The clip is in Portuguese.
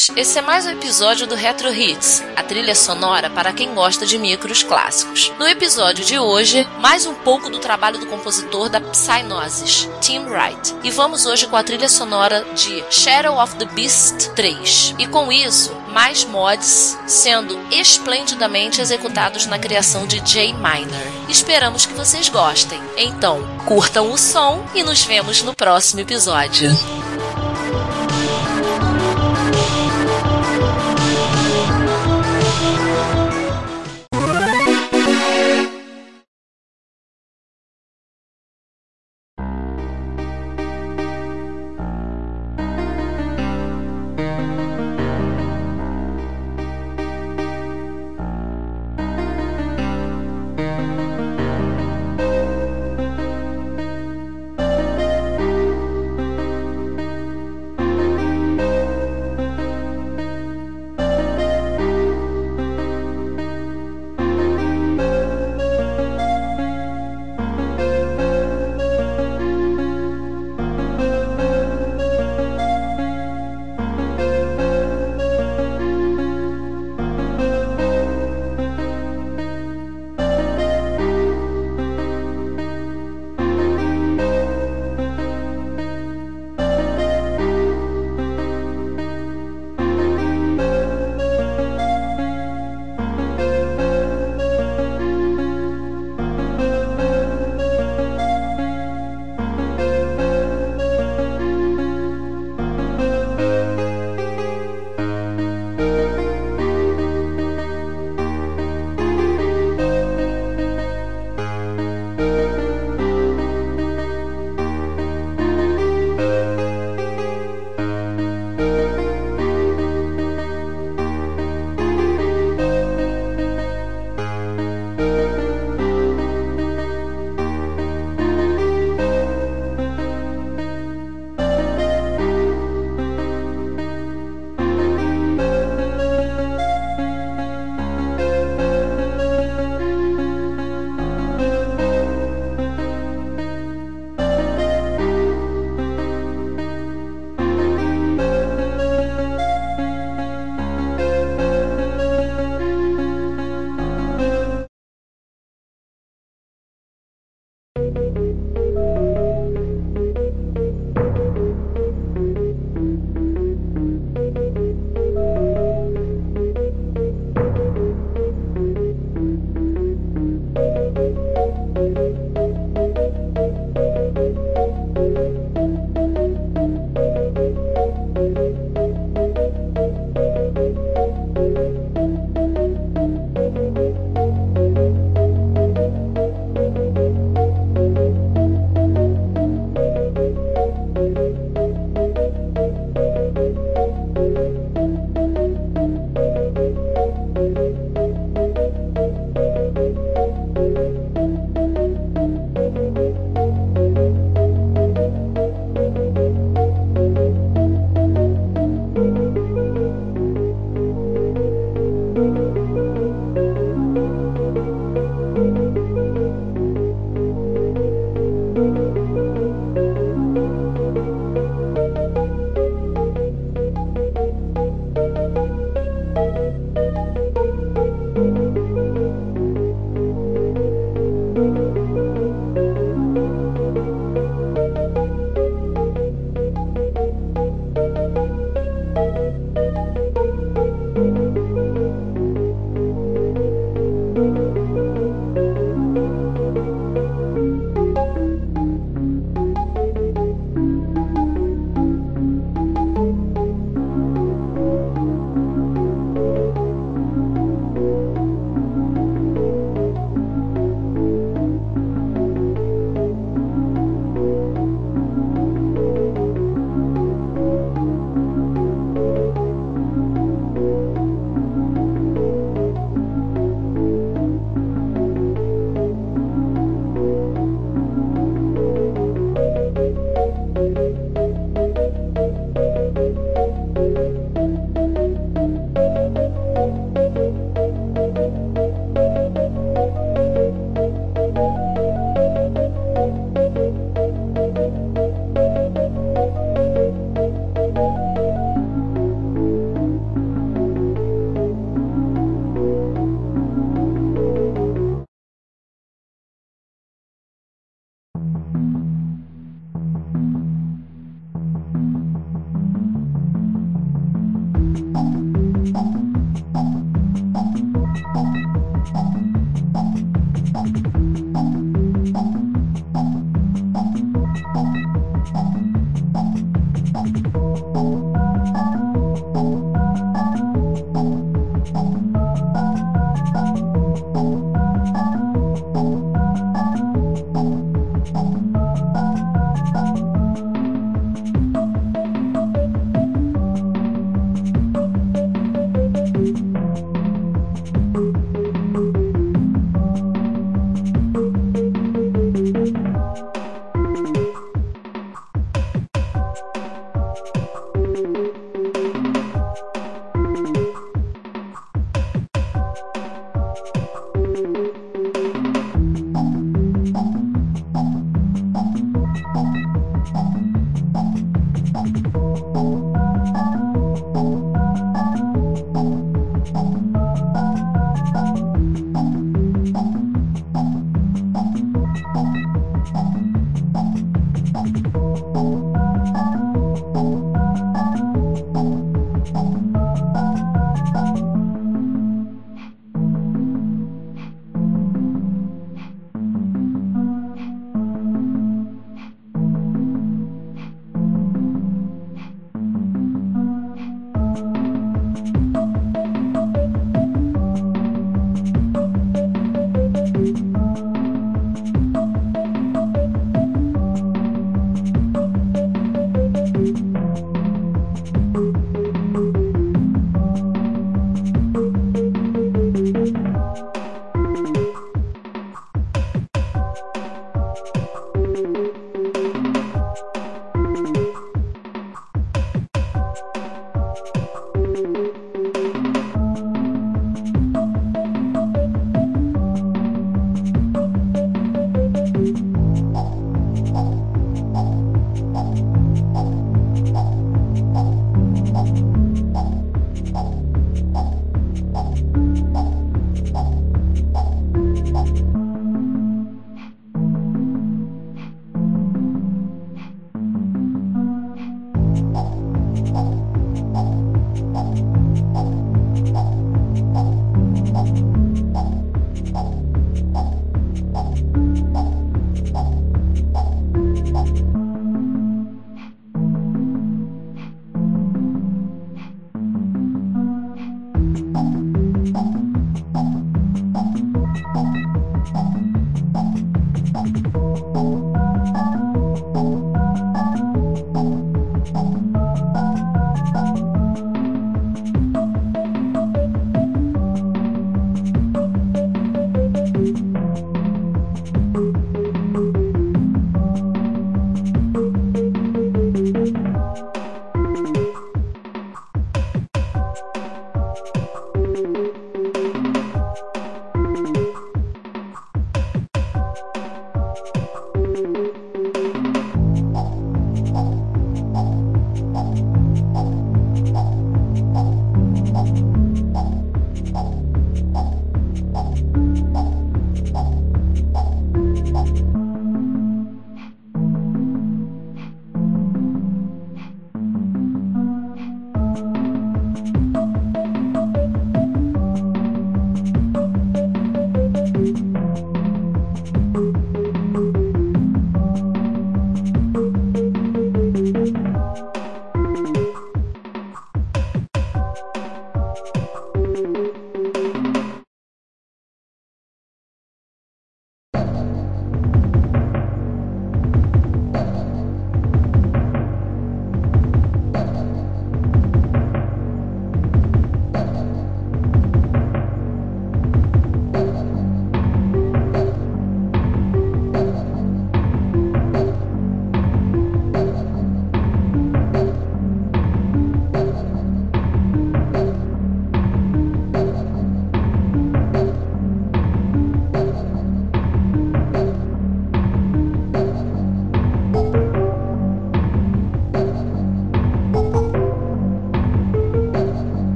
todos, esse é mais um episódio do Retro Hits, a trilha sonora para quem gosta de micros clássicos. No episódio de hoje, mais um pouco do trabalho do compositor da Psygnosis, Tim Wright. E vamos hoje com a trilha sonora de Shadow of the Beast 3. E com isso, mais mods sendo esplendidamente executados na criação de J Miner. Esperamos que vocês gostem. Então, curtam o som e nos vemos no próximo episódio.